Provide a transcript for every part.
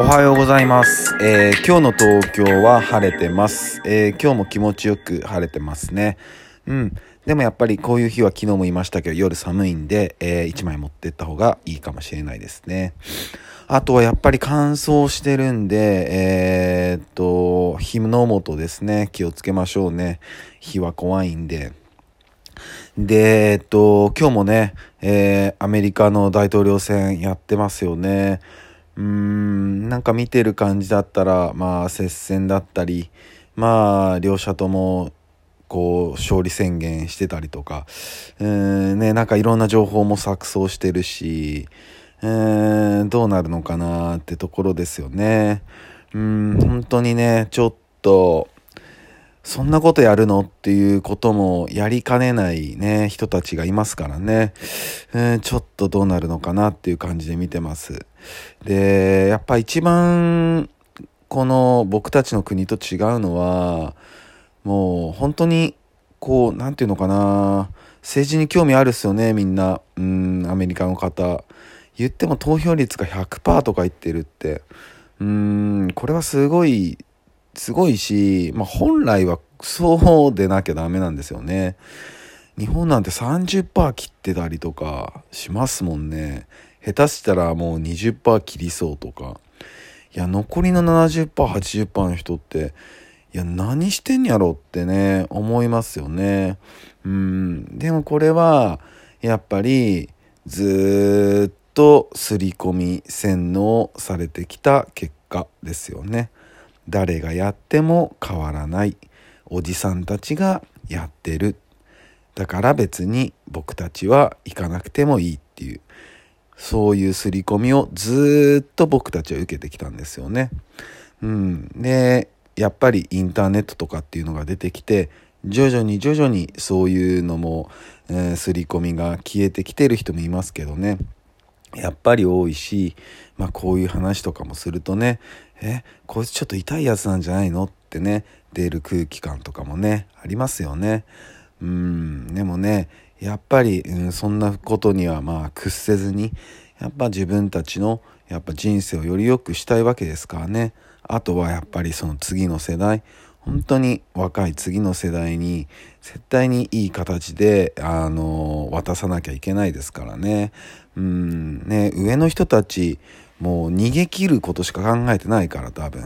おはようございます、えー今日の東京は晴れてます、えー今日も気持ちよく晴れてますね。うん。でもやっぱりこういう日は昨日も言いましたけど夜寒いんで、え1枚持ってった方がいいかもしれないですね。あとはやっぱり乾燥してるんでえーっと火の元ですね。気をつけましょうね。火は怖いんで。で、えっと、今日もね、えーアメリカの大統領選やってますよね。うーん、なんか見てる感じだったら、まあ、接戦だったり、まあ、両者とも、こう、勝利宣言してたりとか、うーん、ね、なんかいろんな情報も錯綜してるし、うーん、どうなるのかなってところですよね。うん、本当にね、ちょっと、そんなことやるの？っていうこともやりかねないね、人たちがいますからね。えーちょっとどうなるのかなっていう感じで見てます。で、やっぱ一番、この僕たちの国と違うのは、もう本当に、こう、なんていうのかな、政治に興味あるっすよね、みんな。うん、アメリカの方。言っても投票率が100%とか言ってるって。うん、これはすごいすごいし、まあ、本来はそうでなきゃダメなんですよね。日本なんて30%切ってたりとかしますもんね。下手したらもう20%切りそうとか。いや、残りの70%、80%の人って、いや、何してんやろってね、思いますよね。うん。でもこれは、やっぱり、ずっと刷り込み洗脳されてきた結果ですよね。誰がやっても変わらないおじさんたちがやってるだから別に僕たちは行かなくてもいいっていうそういう刷り込みをずっと僕たちは受けてきたんですよね。うん、でやっぱりインターネットとかっていうのが出てきて徐々に徐々にそういうのも、えー刷り込みが消えてきてる人もいますけどね。やっぱり多いし、まあこういう話とかもするとね、え、こいつちょっと痛いやつなんじゃないの？ってね、出る空気感とかもね、ありますよね。うん、でもね、やっぱり、うん、そんなことにはまあ屈せずに、やっぱ自分たちのやっぱ人生をより良くしたいわけですからね。あとはやっぱりその次の世代、本当に若い次の世代に絶対にいい形で、あの、渡さなきゃいけないですからね。うん、ね、上の人たち、もう逃げ切ることしか考えてないから多分。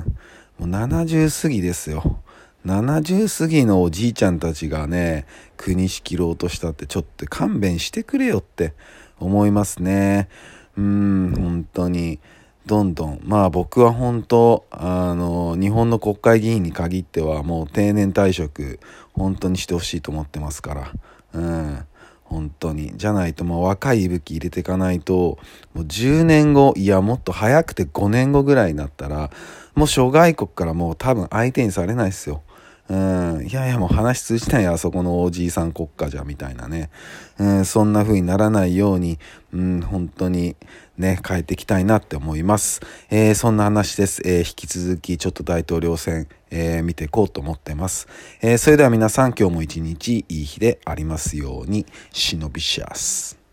もう70過ぎですよ。70過ぎのおじいちゃんたちがね、国仕切ろうとしたってちょっと勘弁してくれよって思いますね。うん、本当に。どんどん。まあ僕は本当、あの、日本の国会議員に限ってはもう定年退職、本当にしてほしいと思ってますから。うん。本当に。じゃないともう若い息吹入れていかないと、もう10年後、いやもっと早くて5年後ぐらいになったら、もう諸外国からもう多分相手にされないですよ。うん、いやいやもう話通じないよあそこのおじいさん国家じゃみたいなね、うん、そんな風にならないように、うん、本当にね変えていきたいなって思います、えーそんな話です、えー引き続きちょっと大統領選、えー見ていこうと思ってます、えそれでは皆さん今日も一日いい日でありますように。忍びシャス